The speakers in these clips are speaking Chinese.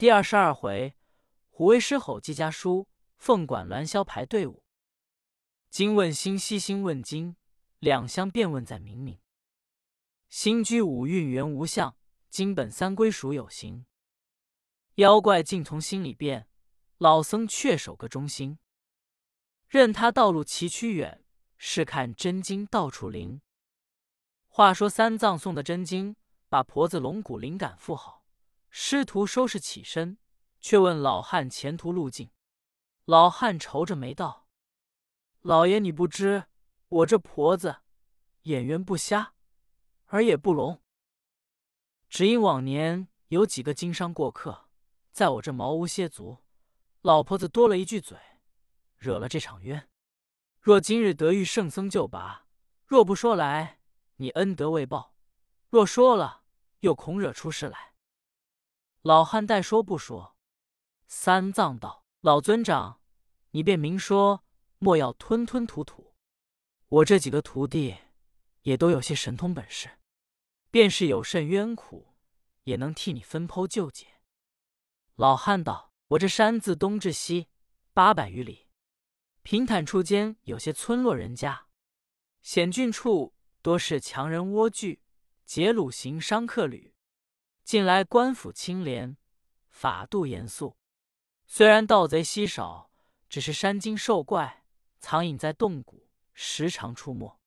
第二十二回，虎威狮吼季家书，凤管鸾箫排队伍。今问新西新问金，两相辩问在明明。新居五蕴原无相，今本三归属有形。妖怪尽从心里变，老僧却守个中心。任他道路崎岖远，试看真经到处灵。话说三藏送的真经，把婆子龙骨灵感复好。师徒收拾起身，却问老汉前途路径。老汉愁着眉道：“老爷，你不知我这婆子眼缘不瞎，耳也不聋。只因往年有几个经商过客，在我这茅屋歇足，老婆子多了一句嘴，惹了这场冤。若今日得遇圣僧救拔，若不说来，你恩德未报；若说了，又恐惹出事来。”老汉待说不说，三藏道：“老尊长，你便明说，莫要吞吞吐吐。我这几个徒弟也都有些神通本事，便是有甚冤苦，也能替你分剖救解。”老汉道：“我这山自东至西八百余里，平坦处间有些村落人家，险峻处多是强人蜗居，劫掳行商客旅。”近来官府清廉，法度严肃。虽然盗贼稀少，只是山精兽怪藏隐在洞谷，时常出没。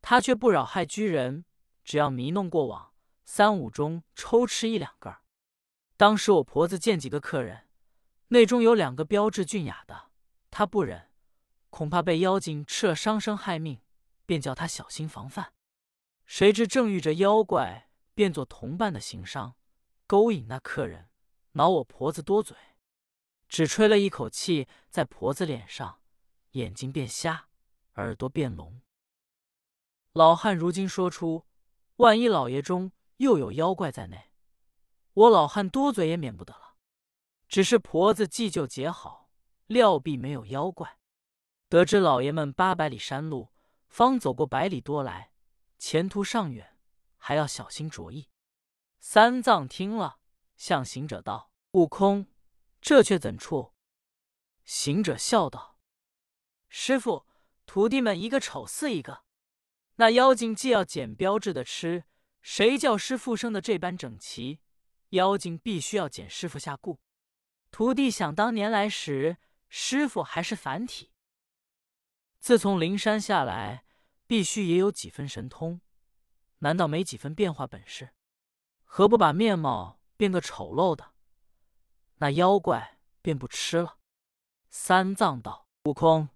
他却不扰害居人，只要迷弄过往，三五中抽吃一两个。当时我婆子见几个客人，内中有两个标致俊雅的，她不忍，恐怕被妖精吃了伤生害命，便叫他小心防范。谁知正遇着妖怪。变作同伴的行商，勾引那客人，恼我婆子多嘴，只吹了一口气在婆子脸上，眼睛变瞎，耳朵变聋。老汉如今说出，万一老爷中又有妖怪在内，我老汉多嘴也免不得了。只是婆子祭救结好，料必没有妖怪。得知老爷们八百里山路，方走过百里多来，前途尚远。还要小心着意。三藏听了，向行者道：“悟空，这却怎处？”行者笑道：“师傅，徒弟们一个丑似一个。那妖精既要捡标志的吃，谁叫师傅生的这般整齐？妖精必须要捡师傅下顾。徒弟想当年来时，师傅还是凡体。自从灵山下来，必须也有几分神通。”难道没几分变化本事？何不把面貌变个丑陋的？那妖怪便不吃了。三藏道：“悟空，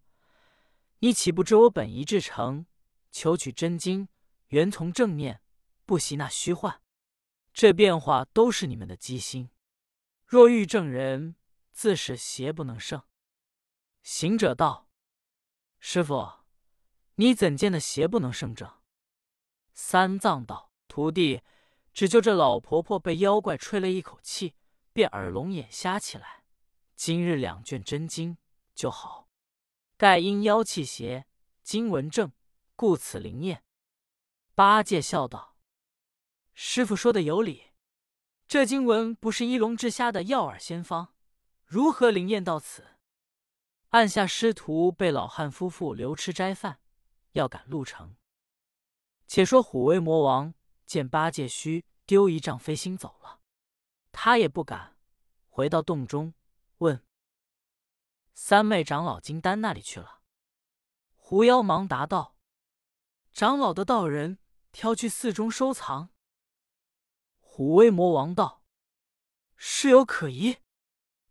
你岂不知我本一至诚，求取真经，原从正念，不习那虚幻。这变化都是你们的机心。若遇正人，自是邪不能胜。”行者道：“师傅，你怎见的邪不能胜正？”三藏道：“徒弟，只就这老婆婆被妖怪吹了一口气，便耳聋眼瞎起来。今日两卷真经就好，盖因妖气邪，经文正，故此灵验。”八戒笑道：“师傅说的有理，这经文不是一龙治瞎的药饵仙方，如何灵验到此？”按下师徒被老汉夫妇留吃斋饭，要赶路程。且说虎威魔王见八戒须丢一丈飞星走了，他也不敢回到洞中，问三昧长老金丹那里去了。狐妖忙答道：“长老的道人挑去寺中收藏。”虎威魔王道：“事有可疑，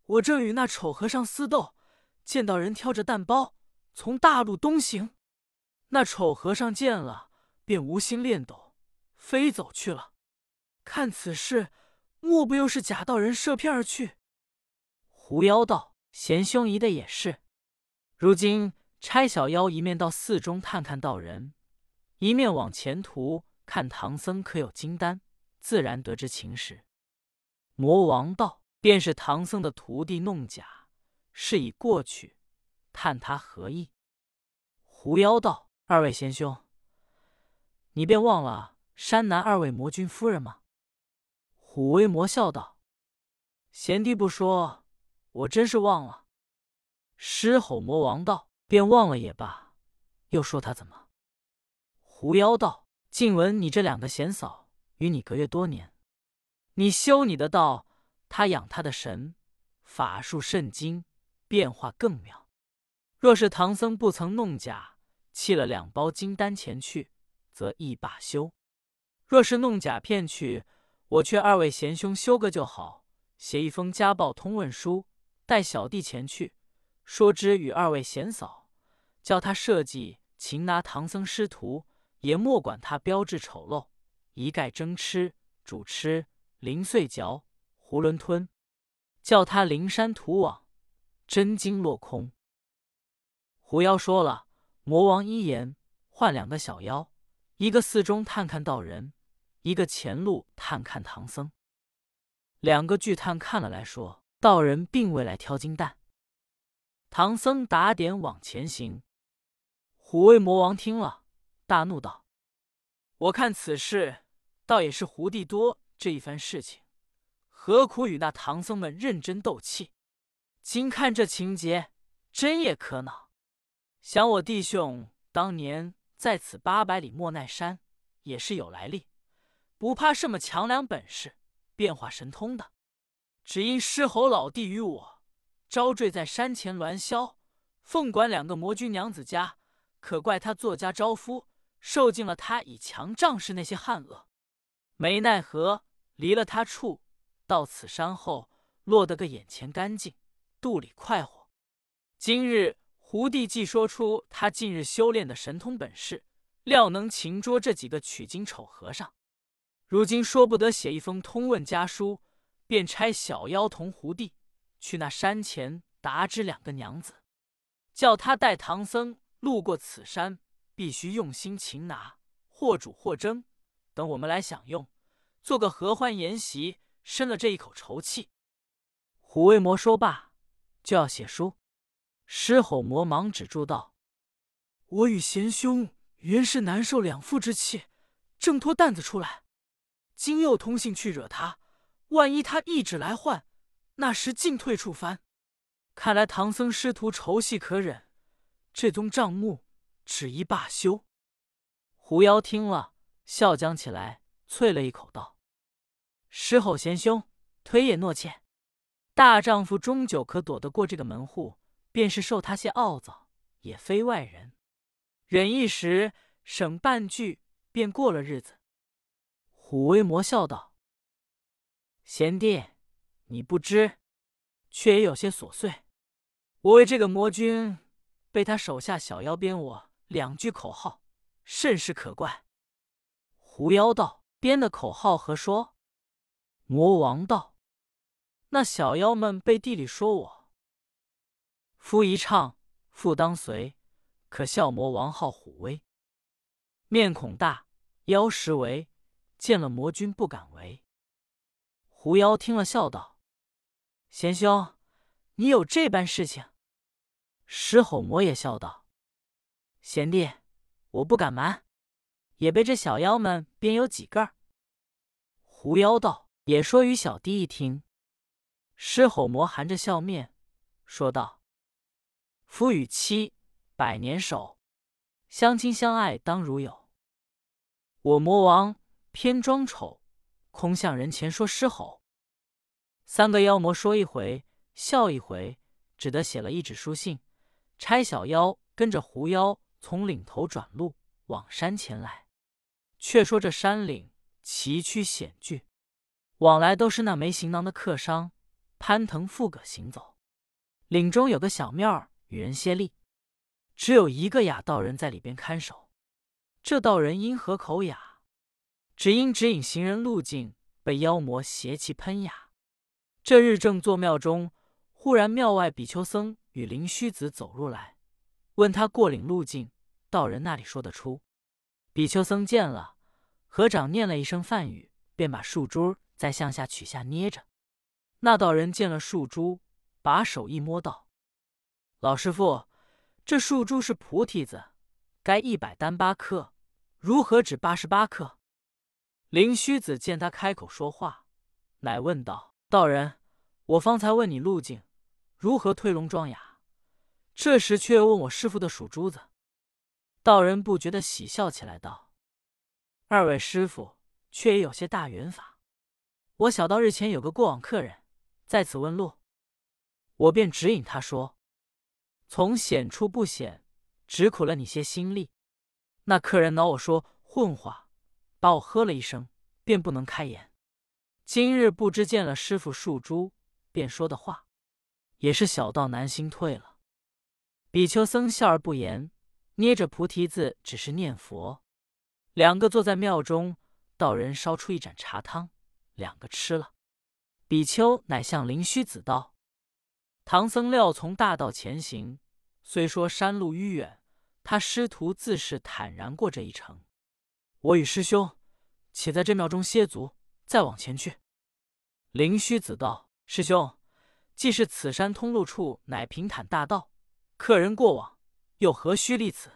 我正与那丑和尚私斗，见到人挑着担包从大路东行，那丑和尚见了。”便无心练斗，飞走去了。看此事，莫不又是假道人设骗而去？狐妖道：“贤兄疑的也是。如今差小妖一面到寺中探看道人，一面往前途看唐僧可有金丹，自然得知情实。”魔王道：“便是唐僧的徒弟弄假，是已过去，探他何意？”狐妖道：“二位贤兄。”你便忘了山南二位魔君夫人吗？虎威魔笑道：“贤弟不说，我真是忘了。狮吼魔王道：“便忘了也罢。”又说他怎么？狐妖道：“静闻你这两个贤嫂与你隔月多年，你修你的道，他养他的神，法术甚精，变化更妙。若是唐僧不曾弄假，弃了两包金丹前去，则亦罢休；若是弄假骗去，我劝二位贤兄休个就好，写一封家报通问书，带小弟前去，说之与二位贤嫂，叫他设计擒拿唐僧师徒，也莫管他标志丑陋，一概蒸吃、煮吃、零碎嚼、囫囵吞，叫他灵山土网，真经落空。狐妖说了，魔王一言，换两个小妖，一个寺中探看道人，一个前路探看唐僧。两个巨探看了来说，道人并未来挑金蛋。唐僧打点往前行。虎威魔王听了，大怒道：“我看此事，倒也是胡地多这一番事情，何苦与那唐僧们认真斗气？今看这情节，真也可恼。”想我弟兄当年在此八百里莫奈山，也是有来历，不怕什么强梁本事、变化神通的，只因狮吼老弟与我招赘在山前鸾霄凤管两个魔君娘子家，可怪他作家招夫，受尽了他以强仗势那些汉恶，没奈何离了他处，到此山后落得个眼前干净，肚里快活。今日。胡帝既说出他近日修炼的神通本事，料能擒捉这几个取经丑和尚。如今说不得写一封通问家书，便差小妖童胡帝去那山前答知两个娘子，叫他带唐僧路过此山，必须用心擒拿，或煮或蒸，等我们来享用，做个合欢筵席，生了这一口愁气。虎威魔说罢，就要写书。狮吼魔忙止住道：“我与贤兄原是难受两腹之气，挣脱担子出来，今又通信去惹他，万一他一指来换，那时进退处翻。看来唐僧师徒仇隙可忍，这宗账目只宜罢休。”狐妖听了，笑将起来，啐了一口道：“狮吼贤兄，腿也诺怯。大丈夫终究可躲得过这个门户。”便是受他些傲躁，也非外人，忍一时，省半句，便过了日子。虎威魔笑道：“贤弟，你不知，却也有些琐碎。我为这个魔君，被他手下小妖编我两句口号，甚是可怪。”狐妖道：“编的口号何说？”魔王道：“那小妖们背地里说我。”夫一唱，妇当随。可笑魔王号虎威，面孔大，妖实为，见了魔君不敢为。狐妖听了，笑道：“贤兄，你有这般事情？”狮吼魔也笑道：“贤弟，我不敢瞒，也被这小妖们编有几个。”狐妖道：“也说与小弟一听。”狮吼魔含着笑面说道。夫与妻百年守，相亲相爱当如友。我魔王偏装丑，空向人前说狮吼。三个妖魔说一回，笑一回，只得写了一纸书信，差小妖跟着狐妖从岭头转路往山前来。却说这山岭崎岖险峻，往来都是那没行囊的客商，攀藤附葛行走。岭中有个小庙儿。与人歇力，只有一个哑道人在里边看守。这道人因何口哑？只因指引行人路径，被妖魔邪气喷哑。这日正坐庙中，忽然庙外比丘僧与灵虚子走入来，问他过岭路径，道人那里说得出。比丘僧见了，合掌念了一声梵语，便把树珠在向下取下捏着。那道人见了树珠，把手一摸，道。老师傅，这树珠是菩提子，该一百单八克，如何只八十八克？灵虚子见他开口说话，乃问道：“道人，我方才问你路径如何推龙装哑，这时却又问我师傅的属珠子。”道人不觉得喜笑起来，道：“二位师傅却也有些大缘法。我小道日前有个过往客人在此问路，我便指引他说：‘从险处不险，只苦了你些心力。’那客人恼我说混话，把我喝了一声，便不能开言。今日不知见了师傅树珠，便说的话，也是小道难心退了。”比丘僧笑而不言。捏着菩提子，只是念佛。两个坐在庙中，道人烧出一盏茶汤，两个吃了。比丘乃向灵虚子道：“唐僧料从大道前行，虽说山路迂远，他师徒自是坦然过这一程。我与师兄且在这庙中歇足，再往前去。”灵虚子道：“师兄，既是此山通路处乃平坦大道，客人过往。”又何须立此？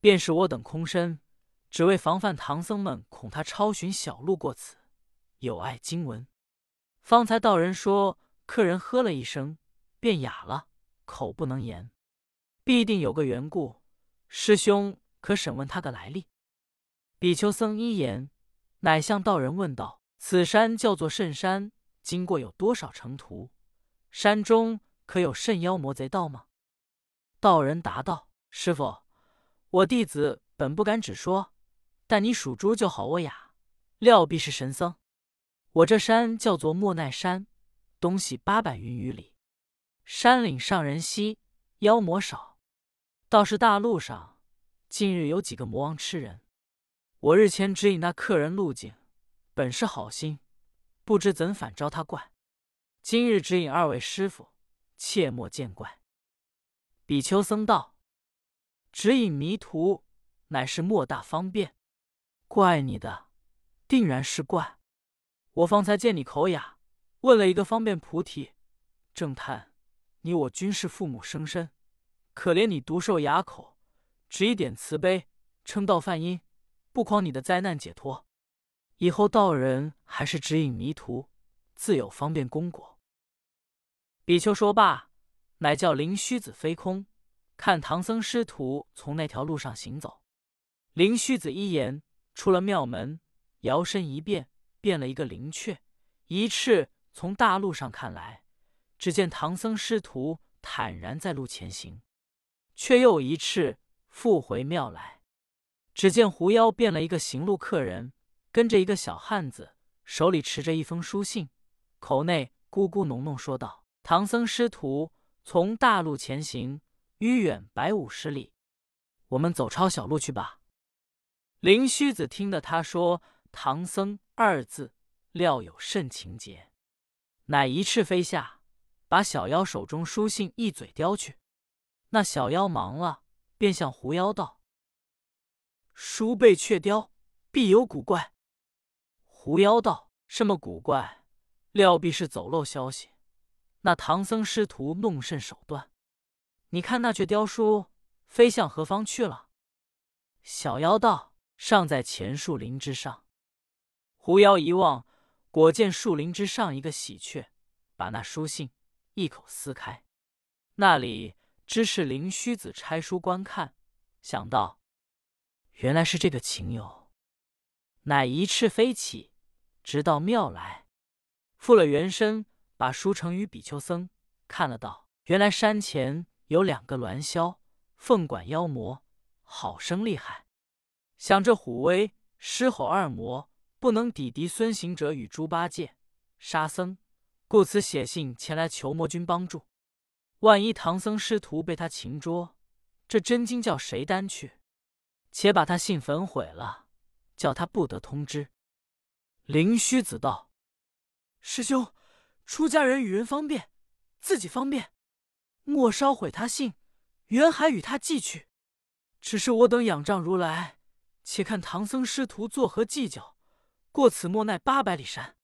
便是我等空身，只为防范唐僧们，恐他抄寻小路过此，有碍经文。方才道人说，客人喝了一声，便哑了，口不能言，必定有个缘故。师兄可审问他个来历？比丘僧一言，乃向道人问道：“此山叫做甚山？经过有多少程途？山中可有甚妖魔贼道吗？”道人答道：“师傅，我弟子本不敢只说，但你属猪就好我哑，料必是神僧。我这山叫做莫奈山，东西八百余里，山岭上人稀，妖魔少。倒是大路上，近日有几个魔王吃人。我日前指引那客人路径，本是好心，不知怎反招他怪。今日指引二位师傅，切莫见怪。”比丘僧道：“指引迷途，乃是莫大方便。怪你的，定然是怪。我方才见你口哑，问了一个方便菩提，正叹你我均是父母生身，可怜你独受哑口，只一点慈悲，称道梵音，不诓你的灾难解脱。以后道人还是指引迷途，自有方便功果。”比丘说罢。乃叫灵虚子飞空，看唐僧师徒从那条路上行走。灵虚子一言，出了庙门，摇身一变，变了一个灵雀，一翅从大路上看来，只见唐僧师徒坦然在路前行，却又一翅复回庙来。只见狐妖变了一个行路客人，跟着一个小汉子，手里持着一封书信，口内咕咕哝哝说道：“唐僧师徒。”从大路前行，迂远百五十里，我们走抄小路去吧。灵虚子听得他说“唐僧”二字，料有甚情节，乃一翅飞下，把小妖手中书信一嘴叼去。那小妖忙了，便向狐妖道：“书被雀雕，必有古怪。”狐妖道：“什么古怪？料必是走漏消息。”那唐僧师徒弄甚手段？你看那却雕书飞向何方去了？小妖道：“尚在前树林之上。”狐妖一望，果见树林之上一个喜鹊，把那书信一口撕开，那里知是灵虚子拆书观看，想到原来是这个情由，乃一翅飞起，直到庙来，复了原身。把书呈与比丘僧看了，道：“原来山前有两个鸾枭，凤管妖魔，好生厉害。想这虎威狮吼二魔不能抵敌孙行者与猪八戒、沙僧，故此写信前来求魔君帮助。万一唐僧师徒被他擒捉，这真经叫谁担去？且把他信焚毁了，叫他不得通知。”灵虚子道：“师兄。”出家人与人方便，自己方便，莫烧毁他信，原还与他寄去。只是我等仰仗如来，且看唐僧师徒作何计较。过此莫奈八百里山，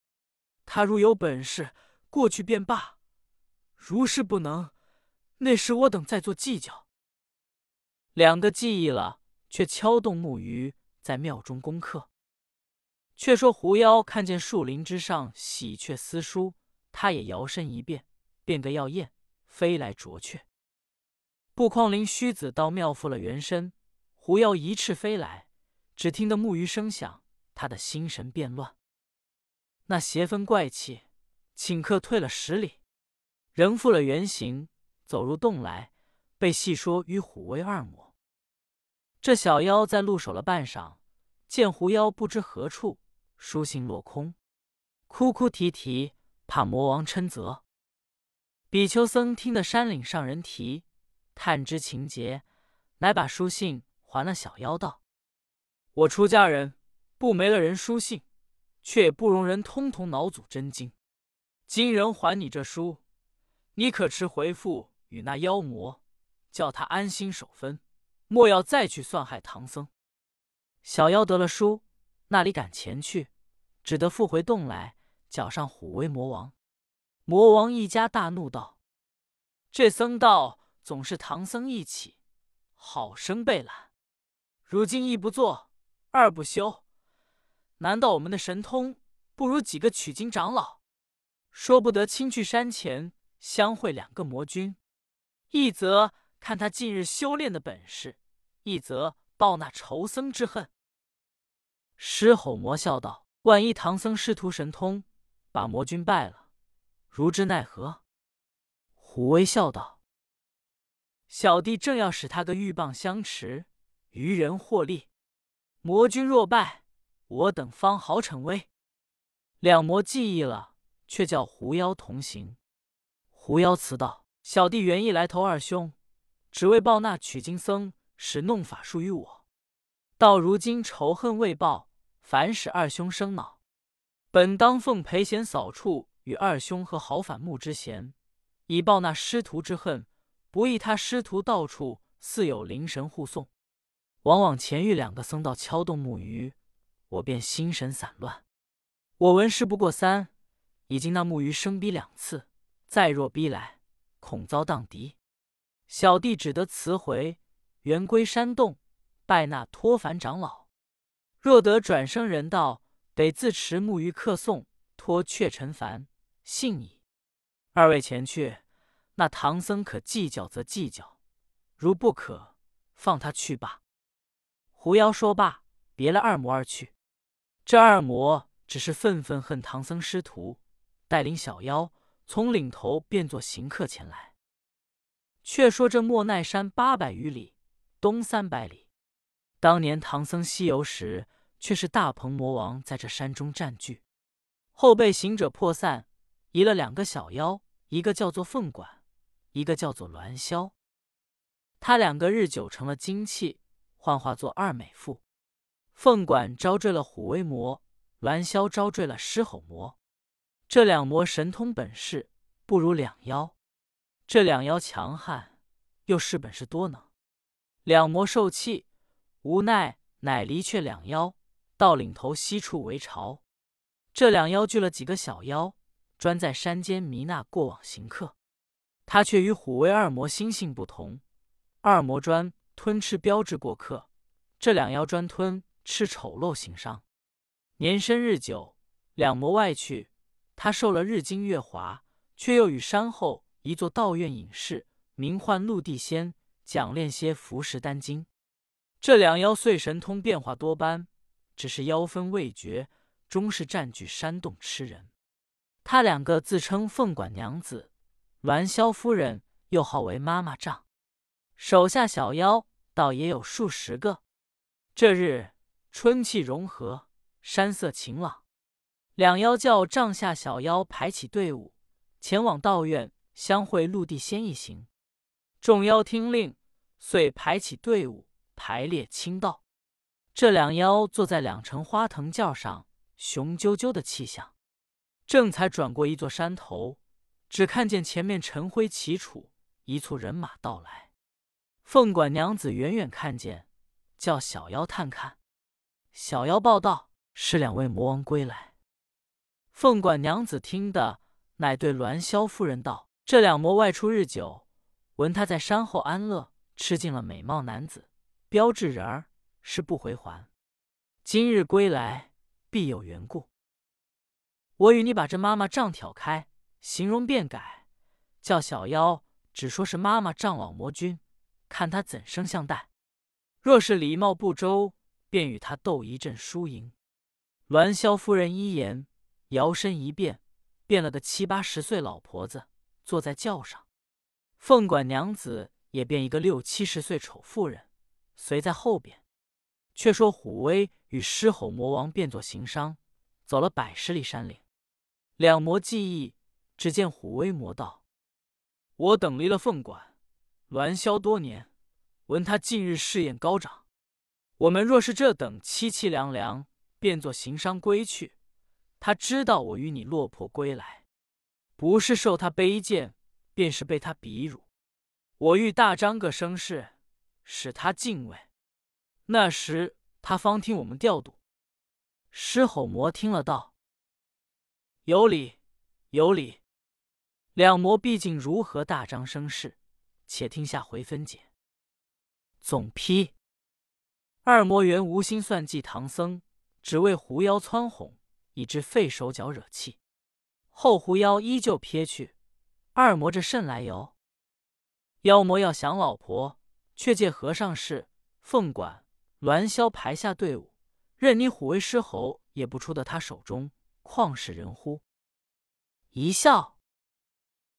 他如有本事过去便罢；如是不能，那时我等再做计较。两个记忆了，却敲动木鱼在庙中功课。却说狐妖看见树林之上喜鹊撕书。他也摇身一变，变个耀焰，飞来啄雀。不匡林虚子到庙复了原身，狐妖一翅飞来，只听得木鱼声响，他的心神变乱。那邪风怪气，顷刻退了十里，仍复了原形，走入洞来，被细说与虎威二魔。这小妖在路守了半晌，见狐妖不知何处，书信落空，哭哭啼啼，怕魔王嗔责。比丘僧听得山岭上人提。探知情节，乃把书信还了小妖道：“我出家人不没了人书信，却也不容人通通脑祖真经。今人还你这书，你可持回复与那妖魔，叫他安心守分，莫要再去算害唐僧。”小妖得了书，那里敢前去，只得复回洞来，脚上虎威魔王。魔王一家大怒道：“这僧道！”总是唐僧一起，好生被懒。如今一不做，二不休，难道我们的神通不如几个取经长老？说不得亲去山前相会两个魔君，一则看他近日修炼的本事，一则报那仇僧之恨。狮吼魔笑道：“万一唐僧师徒神通把魔君败了，如之奈何？”虎威笑道。小弟正要使他个鹬蚌相持，渔人获利。魔君若败，我等方好逞威。两魔记忆了，却叫狐妖同行。狐妖辞道：“小弟原意来投二兄，只为报那取经僧使弄法术于我。到如今仇恨未报，反使二兄生恼。本当奉裴贤扫处与二兄和好反目之嫌，以报那师徒之恨。”不意他师徒到处似有灵神护送，往往前遇两个僧道敲动木鱼，我便心神散乱。我闻事不过三，已经那木鱼生逼两次，再若逼来，恐遭荡敌。小弟只得辞回，原归山洞，拜那托凡长老。若得转生人道，得自持木鱼客送，托却尘凡，信矣。二位前去。那唐僧可计较则计较，如不可，放他去罢。狐妖说罢，别了二魔而去。这二魔只是愤愤恨唐僧师徒，带领小妖从岭头变作行客前来。却说这莫奈山八百余里，东三百里，当年唐僧西游时，却是大鹏魔王在这山中占据，后被行者破散，移了两个小妖，一个叫做凤管。一个叫做鸾霄，他两个日久成了精气，幻化作二美妇。凤管招赘了虎威魔，鸾霄招赘了狮吼魔。这两魔神通本事不如两妖，这两妖强悍，又是本事多能。两魔受气，无奈乃离却两妖，到岭头西处为巢。这两妖聚了几个小妖，专在山间迷那过往行客。他却与虎威二魔心性不同，二魔专吞吃标志过客，这两妖专吞吃丑陋行商。年深日久，两魔外去，他受了日精月华，却又与山后一座道院隐士，名唤陆地仙，讲练些服食丹经。这两妖虽神通变化多般，只是妖分未绝，终是占据山洞吃人。他两个自称凤管娘子。栾霄夫人又号为妈妈丈，手下小妖倒也有数十个。这日春气融和，山色晴朗，两妖叫帐下小妖排起队伍，前往道院相会陆地仙一行。众妖听令，遂排起队伍，排列清道。这两妖坐在两乘花藤轿上，雄赳赳的气象。正才转过一座山头。只看见前面尘灰齐楚，一簇人马到来。凤管娘子远远看见，叫小妖探看。小妖报道：“是两位魔王归来。”凤管娘子听得，乃对栾霄夫人道：“这两魔外出日久，闻他在山后安乐，吃尽了美貌男子，标志人儿，是不回还。今日归来，必有缘故。我与你把这妈妈杖挑开。”形容便改，叫小妖只说是妈妈仗老魔君，看他怎生相待。若是礼貌不周，便与他斗一阵输赢。栾霄夫人一言，摇身一变，变了个七八十岁老婆子，坐在轿上；凤管娘子也变一个六七十岁丑妇人，随在后边。却说虎威与狮吼魔王变作行商，走了百十里山岭。两魔记忆，只见虎威魔道：“我等离了凤管栾霄多年，闻他近日事业高涨。我们若是这等凄凄凉凉，变作行商归去，他知道我与你落魄归来，不是受他卑贱，便是被他鄙辱。我欲大张个声势，使他敬畏。”那时他方听我们调度。狮吼魔听了道：“有理，有理。两魔毕竟如何大张声势？且听下回分解。”总批：二魔原无心算计唐僧，只为狐妖蹿哄，以致费手脚惹气。后狐妖依旧撇去，二魔这甚来由？妖魔要降老婆，却借和尚事，凤管。栾霄排下队伍，任你虎威狮吼，也不出得他手中，况是人乎？一笑。